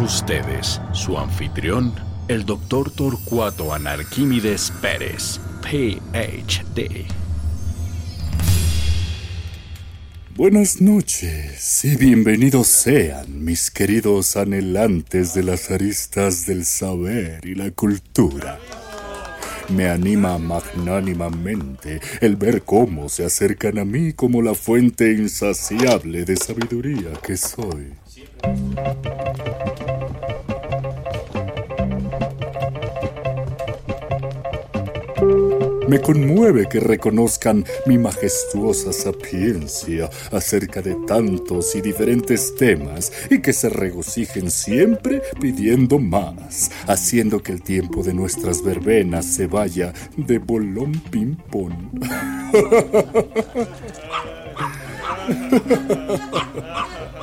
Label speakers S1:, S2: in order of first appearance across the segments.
S1: Ustedes su anfitrión, el doctor Torcuato Anarquímedes Pérez, PhD.
S2: Buenas noches y bienvenidos sean mis queridos anhelantes de las aristas del saber y la cultura. Me anima magnánimamente el ver cómo se acercan a mí como la fuente insaciable de sabiduría que soy. Me conmueve que reconozcan mi majestuosa sapiencia acerca de tantos y diferentes temas y que se regocijen siempre pidiendo más, haciendo que el tiempo de nuestras verbenas se vaya de bolón ping-pong.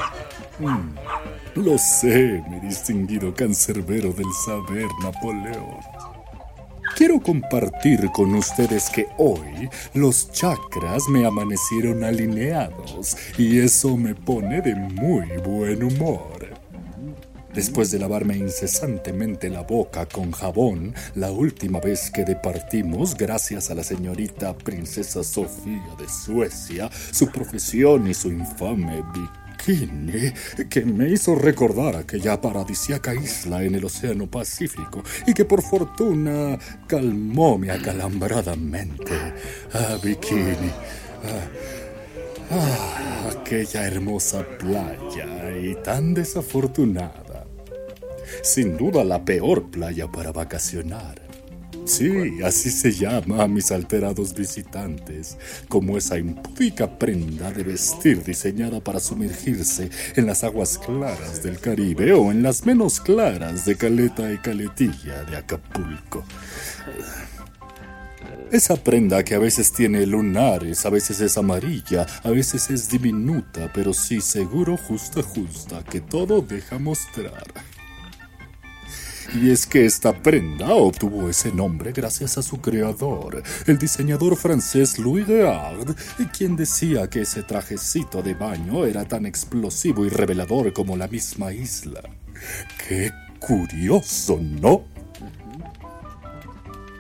S2: Mm, Lo sé, mi distinguido cancerbero del saber Napoleón. Quiero compartir con ustedes que hoy los chakras me amanecieron alineados y eso me pone de muy buen humor. Después de lavarme incesantemente la boca con jabón, la última vez que departimos, gracias a la señorita princesa Sofía de Suecia, su profesión y su infame bikini, que me hizo recordar aquella paradisíaca isla en el Océano Pacífico y que por fortuna calmó mi acalambrada mente. Ah, bikini. Ah, ah, aquella hermosa playa y tan desafortunada. Sin duda la peor playa para vacacionar. Sí, así se llama a mis alterados visitantes, como esa impúdica prenda de vestir diseñada para sumergirse en las aguas claras del Caribe o en las menos claras de Caleta y Caletilla de Acapulco. Esa prenda que a veces tiene lunares, a veces es amarilla, a veces es diminuta, pero sí seguro justa justa, que todo deja mostrar. Y es que esta prenda obtuvo ese nombre gracias a su creador, el diseñador francés Louis Reard, quien decía que ese trajecito de baño era tan explosivo y revelador como la misma isla. ¡Qué curioso, ¿no?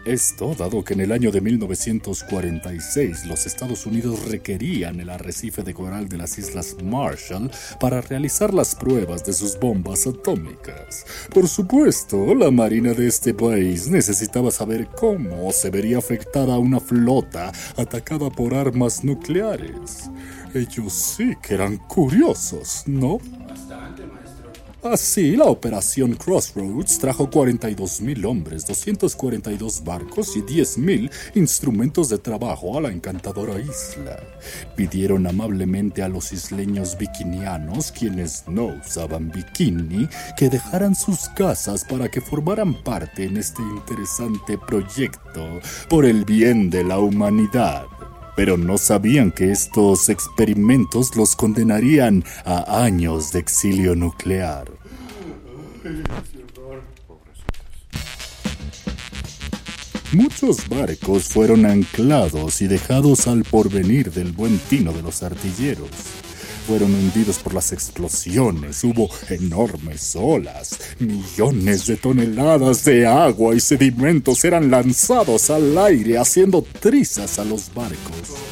S2: Esto dado que en el año de 1946 los Estados Unidos requerían el arrecife de coral de las Islas Marshall para realizar las pruebas de sus bombas atómicas. Por supuesto, la Marina de este país necesitaba saber cómo se vería afectada una flota atacada por armas nucleares. Ellos sí que eran curiosos, ¿no? Así, la operación Crossroads trajo 42.000 hombres, 242 barcos y 10.000 instrumentos de trabajo a la encantadora isla. Pidieron amablemente a los isleños bikinianos, quienes no usaban bikini, que dejaran sus casas para que formaran parte en este interesante proyecto por el bien de la humanidad pero no sabían que estos experimentos los condenarían a años de exilio nuclear. Muchos barcos fueron anclados y dejados al porvenir del buen tino de los artilleros. Fueron hundidos por las explosiones. Hubo enormes olas. Millones de toneladas de agua y sedimentos eran lanzados al aire haciendo trizas a los barcos.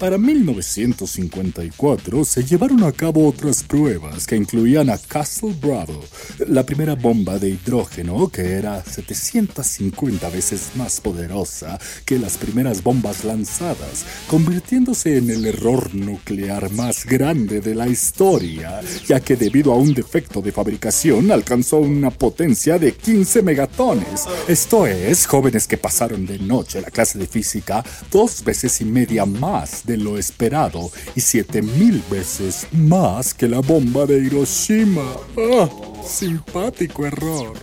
S2: Para 1954 se llevaron a cabo otras pruebas que incluían a Castle Bravo, la primera bomba de hidrógeno que era 750 veces más poderosa que las primeras bombas lanzadas, convirtiéndose en el error nuclear más grande de la historia, ya que debido a un defecto de fabricación alcanzó una potencia de 15 megatones. Esto es, jóvenes que pasaron de noche la clase de física dos veces y media más de lo esperado y siete mil veces más que la bomba de Hiroshima. ¡Ah! Simpático error.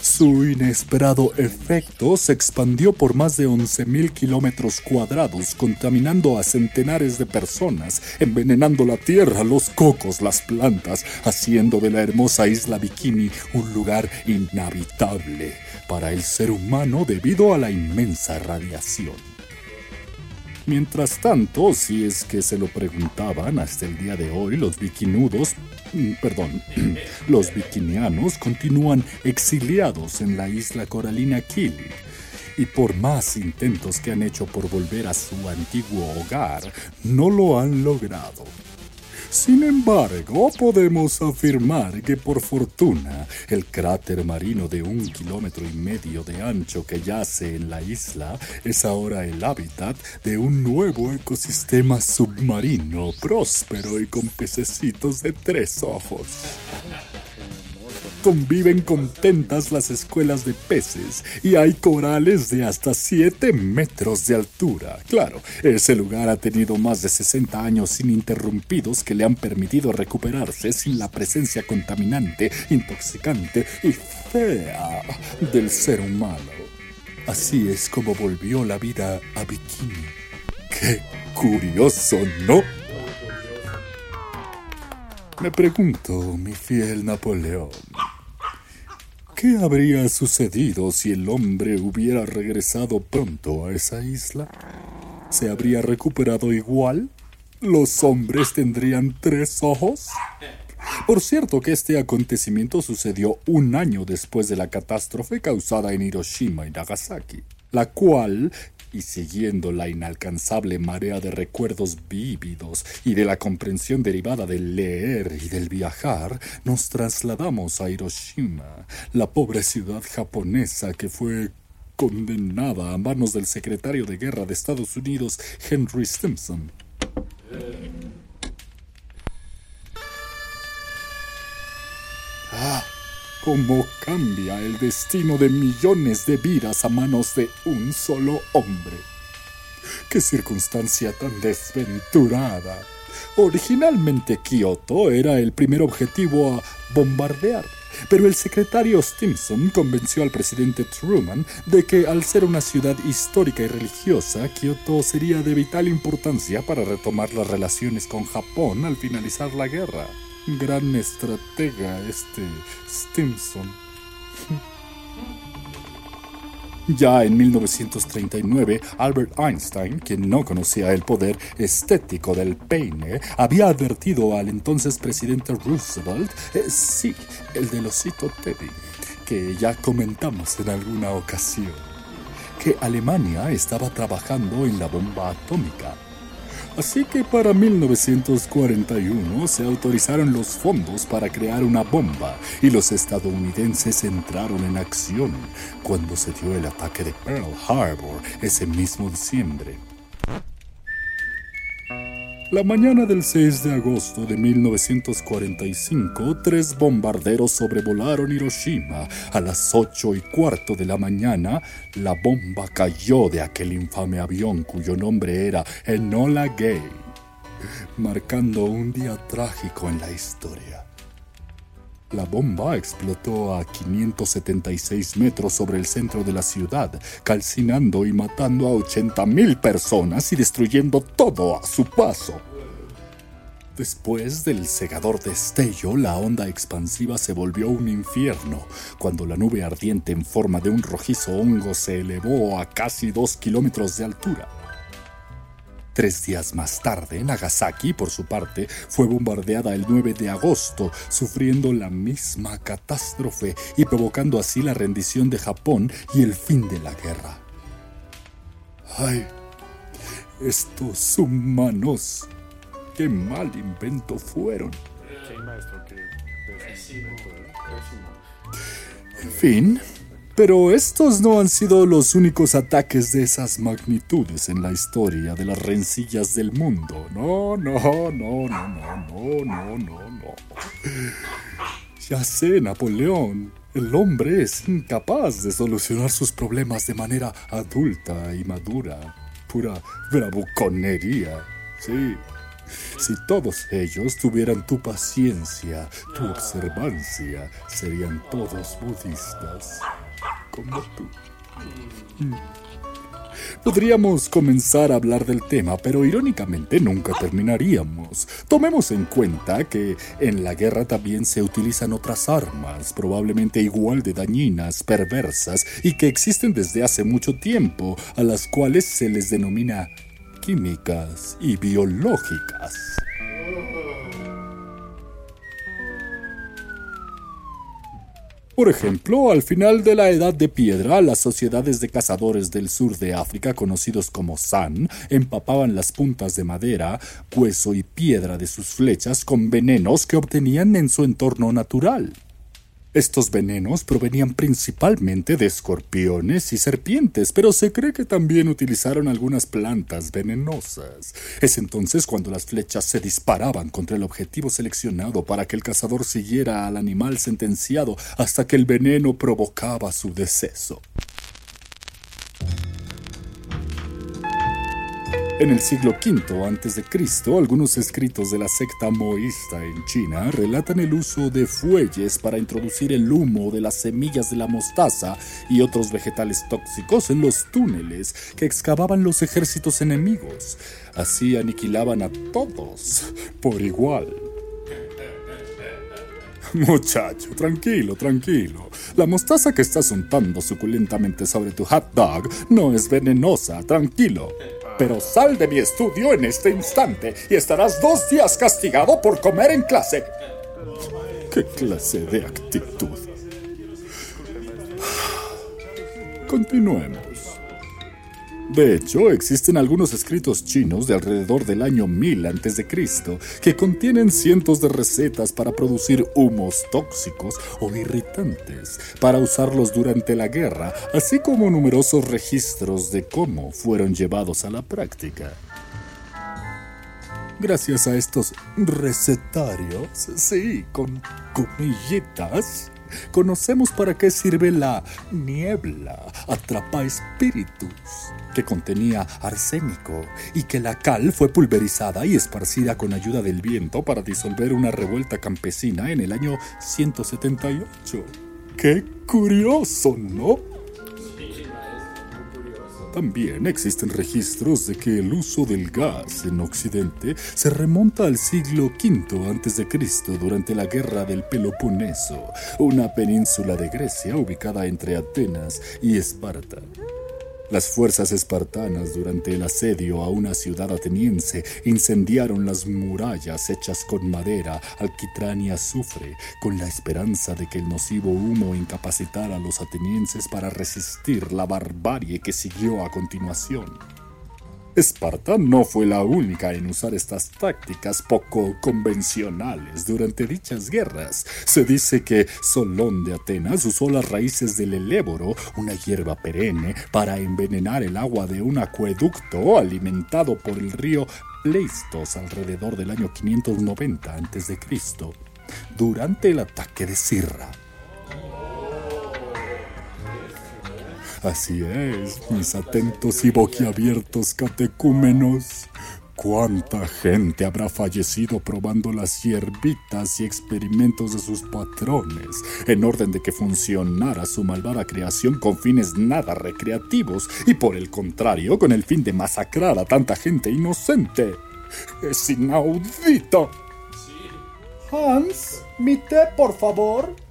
S2: Su inesperado efecto se expandió por más de 11.000 kilómetros cuadrados, contaminando a centenares de personas, envenenando la tierra, los cocos, las plantas, haciendo de la hermosa isla Bikini un lugar inhabitable para el ser humano debido a la inmensa radiación. Mientras tanto, si es que se lo preguntaban hasta el día de hoy, los bikinudos, mm, perdón, los bikinianos continúan exiliados en la isla coralina Kili. Y por más intentos que han hecho por volver a su antiguo hogar, no lo han logrado. Sin embargo, podemos afirmar que por fortuna, el cráter marino de un kilómetro y medio de ancho que yace en la isla es ahora el hábitat de un nuevo ecosistema submarino próspero y con pececitos de tres ojos conviven contentas las escuelas de peces y hay corales de hasta 7 metros de altura. Claro, ese lugar ha tenido más de 60 años ininterrumpidos que le han permitido recuperarse sin la presencia contaminante, intoxicante y fea del ser humano. Así es como volvió la vida a Bikini. ¡Qué curioso, ¿no? Me pregunto, mi fiel Napoleón, ¿qué habría sucedido si el hombre hubiera regresado pronto a esa isla? ¿Se habría recuperado igual? ¿Los hombres tendrían tres ojos? Por cierto que este acontecimiento sucedió un año después de la catástrofe causada en Hiroshima y Nagasaki, la cual y siguiendo la inalcanzable marea de recuerdos vívidos y de la comprensión derivada del leer y del viajar, nos trasladamos a Hiroshima, la pobre ciudad japonesa que fue condenada a manos del secretario de guerra de Estados Unidos, Henry Stimson. Cómo cambia el destino de millones de vidas a manos de un solo hombre. Qué circunstancia tan desventurada. Originalmente Kioto era el primer objetivo a bombardear, pero el secretario Stimson convenció al presidente Truman de que al ser una ciudad histórica y religiosa, Kioto sería de vital importancia para retomar las relaciones con Japón al finalizar la guerra gran estratega este Stimson. Ya en 1939, Albert Einstein, quien no conocía el poder estético del peine, había advertido al entonces presidente Roosevelt, eh, sí, el del osito Teddy, que ya comentamos en alguna ocasión, que Alemania estaba trabajando en la bomba atómica Así que para 1941 se autorizaron los fondos para crear una bomba y los estadounidenses entraron en acción cuando se dio el ataque de Pearl Harbor ese mismo diciembre. La mañana del 6 de agosto de 1945, tres bombarderos sobrevolaron Hiroshima. A las 8 y cuarto de la mañana, la bomba cayó de aquel infame avión cuyo nombre era Enola Gay, marcando un día trágico en la historia. La bomba explotó a 576 metros sobre el centro de la ciudad, calcinando y matando a 80.000 personas y destruyendo todo a su paso. Después del cegador destello, la onda expansiva se volvió un infierno, cuando la nube ardiente en forma de un rojizo hongo se elevó a casi dos kilómetros de altura. Tres días más tarde, Nagasaki, por su parte, fue bombardeada el 9 de agosto, sufriendo la misma catástrofe y provocando así la rendición de Japón y el fin de la guerra. ¡Ay! Estos humanos. ¡Qué mal invento fueron! En fin, pero estos no han sido los únicos ataques de esas magnitudes en la historia de las rencillas del mundo. No, no, no, no, no, no, no, no, no. Ya sé, Napoleón. El hombre es incapaz de solucionar sus problemas de manera adulta y madura. Pura bravuconería. Sí. Si todos ellos tuvieran tu paciencia, tu observancia, serían todos budistas como tú. Podríamos comenzar a hablar del tema, pero irónicamente nunca terminaríamos. Tomemos en cuenta que en la guerra también se utilizan otras armas, probablemente igual de dañinas, perversas, y que existen desde hace mucho tiempo, a las cuales se les denomina químicas y biológicas. Por ejemplo, al final de la Edad de Piedra, las sociedades de cazadores del sur de África, conocidos como San, empapaban las puntas de madera, hueso y piedra de sus flechas con venenos que obtenían en su entorno natural. Estos venenos provenían principalmente de escorpiones y serpientes, pero se cree que también utilizaron algunas plantas venenosas. Es entonces cuando las flechas se disparaban contra el objetivo seleccionado para que el cazador siguiera al animal sentenciado hasta que el veneno provocaba su deceso. En el siglo V a.C., algunos escritos de la secta moísta en China relatan el uso de fuelles para introducir el humo de las semillas de la mostaza y otros vegetales tóxicos en los túneles que excavaban los ejércitos enemigos. Así aniquilaban a todos por igual. Muchacho, tranquilo, tranquilo. La mostaza que estás untando suculentamente sobre tu hot dog no es venenosa, tranquilo. Pero sal de mi estudio en este instante y estarás dos días castigado por comer en clase. ¿Qué clase de actitud? Continuemos. De hecho, existen algunos escritos chinos de alrededor del año 1000 a.C. que contienen cientos de recetas para producir humos tóxicos o irritantes, para usarlos durante la guerra, así como numerosos registros de cómo fueron llevados a la práctica. Gracias a estos recetarios, sí, con comillitas, conocemos para qué sirve la niebla, atrapa espíritus que contenía arsénico y que la cal fue pulverizada y esparcida con ayuda del viento para disolver una revuelta campesina en el año 178. ¡Qué curioso, ¿no? También existen registros de que el uso del gas en Occidente se remonta al siglo V a.C. durante la Guerra del Peloponeso, una península de Grecia ubicada entre Atenas y Esparta. Las fuerzas espartanas durante el asedio a una ciudad ateniense incendiaron las murallas hechas con madera, alquitrán y azufre, con la esperanza de que el nocivo humo incapacitara a los atenienses para resistir la barbarie que siguió a continuación. Esparta no fue la única en usar estas tácticas poco convencionales durante dichas guerras. Se dice que Solón de Atenas usó las raíces del eléboro, una hierba perenne, para envenenar el agua de un acueducto alimentado por el río Pleistos alrededor del año 590 a.C., durante el ataque de Sirra. Así es, mis atentos y boquiabiertos catecúmenos. ¿Cuánta gente habrá fallecido probando las hierbitas y experimentos de sus patrones, en orden de que funcionara su malvada creación con fines nada recreativos y por el contrario con el fin de masacrar a tanta gente inocente? Es inaudito.
S3: Hans, mi té, por favor.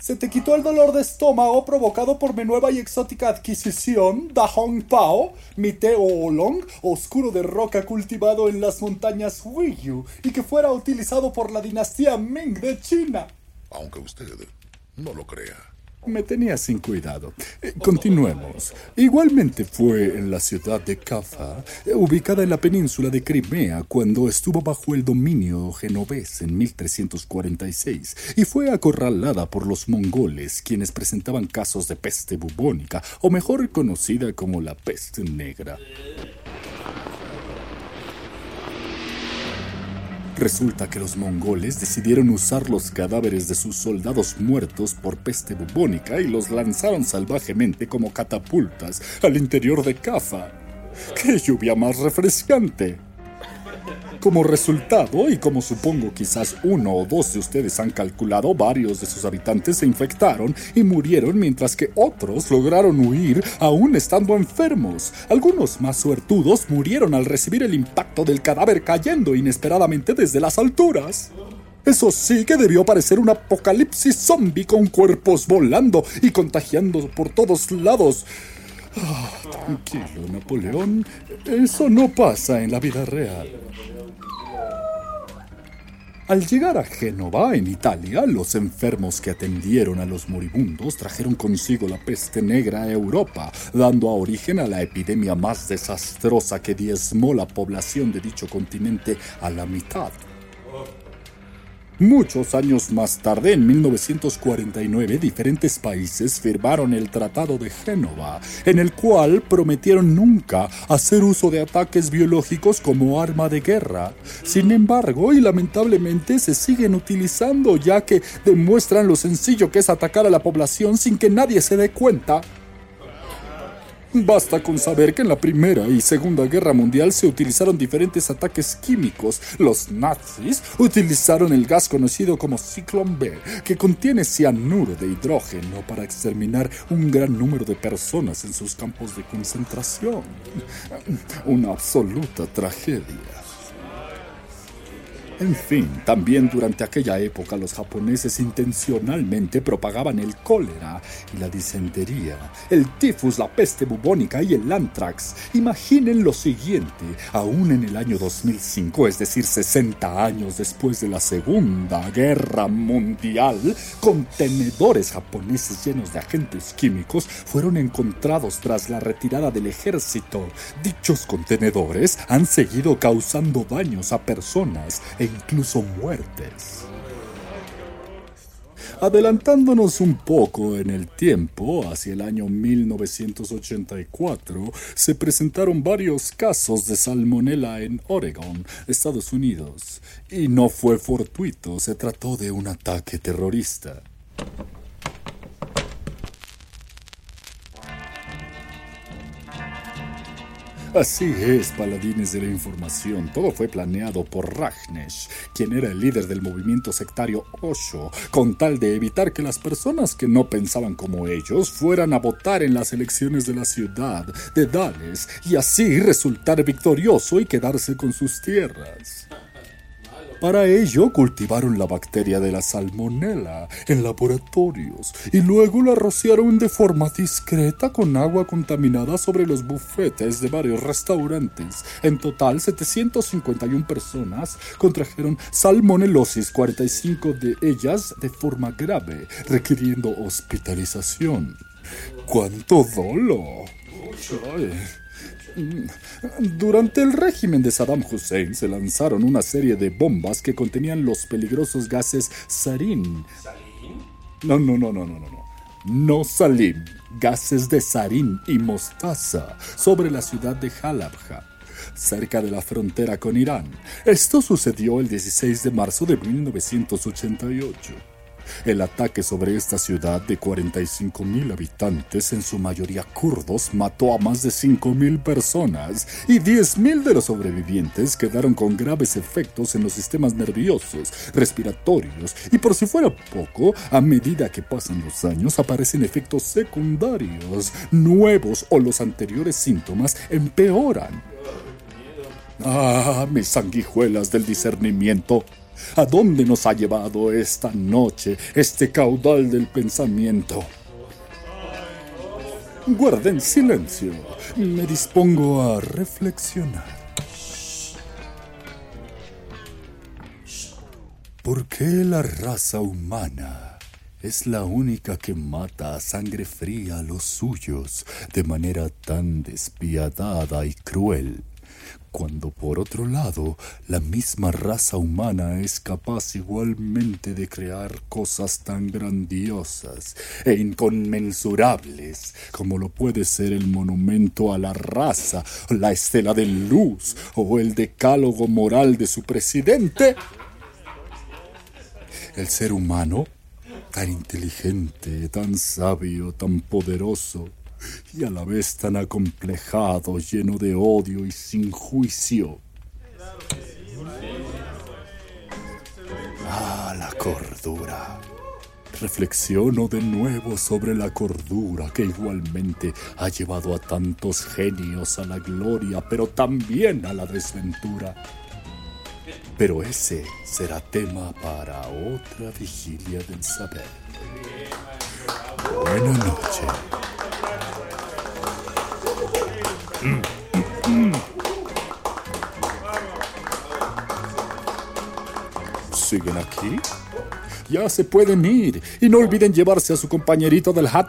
S2: ¿Se te quitó el dolor de estómago provocado por mi nueva y exótica adquisición, Da Hong Pao, mi té oolong, oscuro de roca cultivado en las montañas Huiyu y que fuera utilizado por la dinastía Ming de China?
S3: Aunque usted no lo crea.
S2: Me tenía sin cuidado. Eh, continuemos. Igualmente fue en la ciudad de Kaffa, eh, ubicada en la península de Crimea, cuando estuvo bajo el dominio genovés en 1346 y fue acorralada por los mongoles, quienes presentaban casos de peste bubónica, o mejor conocida como la peste negra. Resulta que los mongoles decidieron usar los cadáveres de sus soldados muertos por peste bubónica y los lanzaron salvajemente como catapultas al interior de Cafa. ¡Qué lluvia más refrescante! Como resultado, y como supongo quizás uno o dos de ustedes han calculado, varios de sus habitantes se infectaron y murieron mientras que otros lograron huir aún estando enfermos. Algunos más suertudos murieron al recibir el impacto del cadáver cayendo inesperadamente desde las alturas. Eso sí que debió parecer un apocalipsis zombie con cuerpos volando y contagiando por todos lados. Ah, tranquilo, Napoleón. Eso no pasa en la vida real. Al llegar a Génova, en Italia, los enfermos que atendieron a los moribundos trajeron consigo la peste negra a Europa, dando origen a la epidemia más desastrosa que diezmó la población de dicho continente a la mitad. Muchos años más tarde, en 1949, diferentes países firmaron el Tratado de Génova, en el cual prometieron nunca hacer uso de ataques biológicos como arma de guerra. Sin embargo, y lamentablemente se siguen utilizando ya que demuestran lo sencillo que es atacar a la población sin que nadie se dé cuenta. Basta con saber que en la Primera y Segunda Guerra Mundial se utilizaron diferentes ataques químicos. Los nazis utilizaron el gas conocido como Ciclón B, que contiene cianuro de hidrógeno para exterminar un gran número de personas en sus campos de concentración. Una absoluta tragedia. En fin, también durante aquella época los japoneses intencionalmente propagaban el cólera y la disentería, el tifus, la peste bubónica y el anthrax. Imaginen lo siguiente, aún en el año 2005, es decir, 60 años después de la Segunda Guerra Mundial, contenedores japoneses llenos de agentes químicos fueron encontrados tras la retirada del ejército. Dichos contenedores han seguido causando daños a personas e incluso muertes. Adelantándonos un poco en el tiempo, hacia el año 1984, se presentaron varios casos de salmonela en Oregon, Estados Unidos, y no fue fortuito, se trató de un ataque terrorista. Así es, paladines de la información. Todo fue planeado por Rajnesh, quien era el líder del movimiento sectario Osho, con tal de evitar que las personas que no pensaban como ellos fueran a votar en las elecciones de la ciudad de Dales y así resultar victorioso y quedarse con sus tierras. Para ello cultivaron la bacteria de la salmonela en laboratorios y luego la rociaron de forma discreta con agua contaminada sobre los bufetes de varios restaurantes. En total, 751 personas contrajeron salmonelosis, 45 de ellas de forma grave, requiriendo hospitalización. ¡Cuánto dolo! Durante el régimen de Saddam Hussein se lanzaron una serie de bombas que contenían los peligrosos gases sarin. No, no, no, no, no, no. No salim, gases de sarin y mostaza sobre la ciudad de Halabja cerca de la frontera con Irán. Esto sucedió el 16 de marzo de 1988. El ataque sobre esta ciudad de 45.000 habitantes, en su mayoría kurdos, mató a más de 5.000 personas y 10.000 de los sobrevivientes quedaron con graves efectos en los sistemas nerviosos, respiratorios y por si fuera poco, a medida que pasan los años aparecen efectos secundarios nuevos o los anteriores síntomas empeoran. Ah, mis sanguijuelas del discernimiento. ¿A dónde nos ha llevado esta noche este caudal del pensamiento? Guarden silencio. Me dispongo a reflexionar. ¿Por qué la raza humana es la única que mata a sangre fría a los suyos de manera tan despiadada y cruel? Cuando por otro lado la misma raza humana es capaz igualmente de crear cosas tan grandiosas e inconmensurables como lo puede ser el monumento a la raza, la estela de luz o el decálogo moral de su presidente. El ser humano, tan inteligente, tan sabio, tan poderoso, y a la vez tan acomplejado, lleno de odio y sin juicio. Ah, la cordura. Reflexiono de nuevo sobre la cordura que igualmente ha llevado a tantos genios a la gloria, pero también a la desventura. Pero ese será tema para otra vigilia del saber. Buenas noches. ¿Siguen aquí? Ya se pueden ir y no olviden llevarse a su compañerito del hot.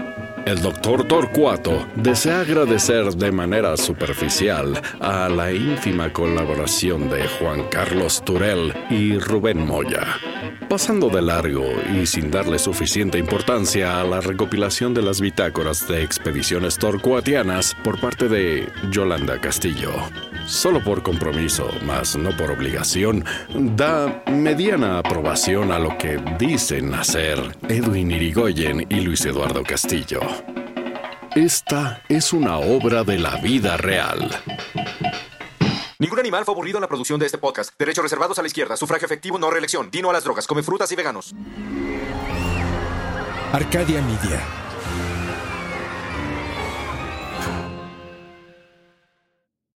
S1: El doctor Torcuato desea agradecer de manera superficial a la ínfima colaboración de Juan Carlos Turel y Rubén Moya, pasando de largo y sin darle suficiente importancia a la recopilación de las bitácoras de expediciones torcuatianas por parte de Yolanda Castillo. Solo por compromiso, más no por obligación, da mediana aprobación a lo que dicen hacer Edwin Irigoyen y Luis Eduardo Castillo. Esta es una obra de la vida real.
S4: Ningún animal fue aburrido en la producción de este podcast. Derechos reservados a la izquierda. Sufragio efectivo, no reelección. Dino a las drogas. Come frutas y veganos.
S5: Arcadia Media.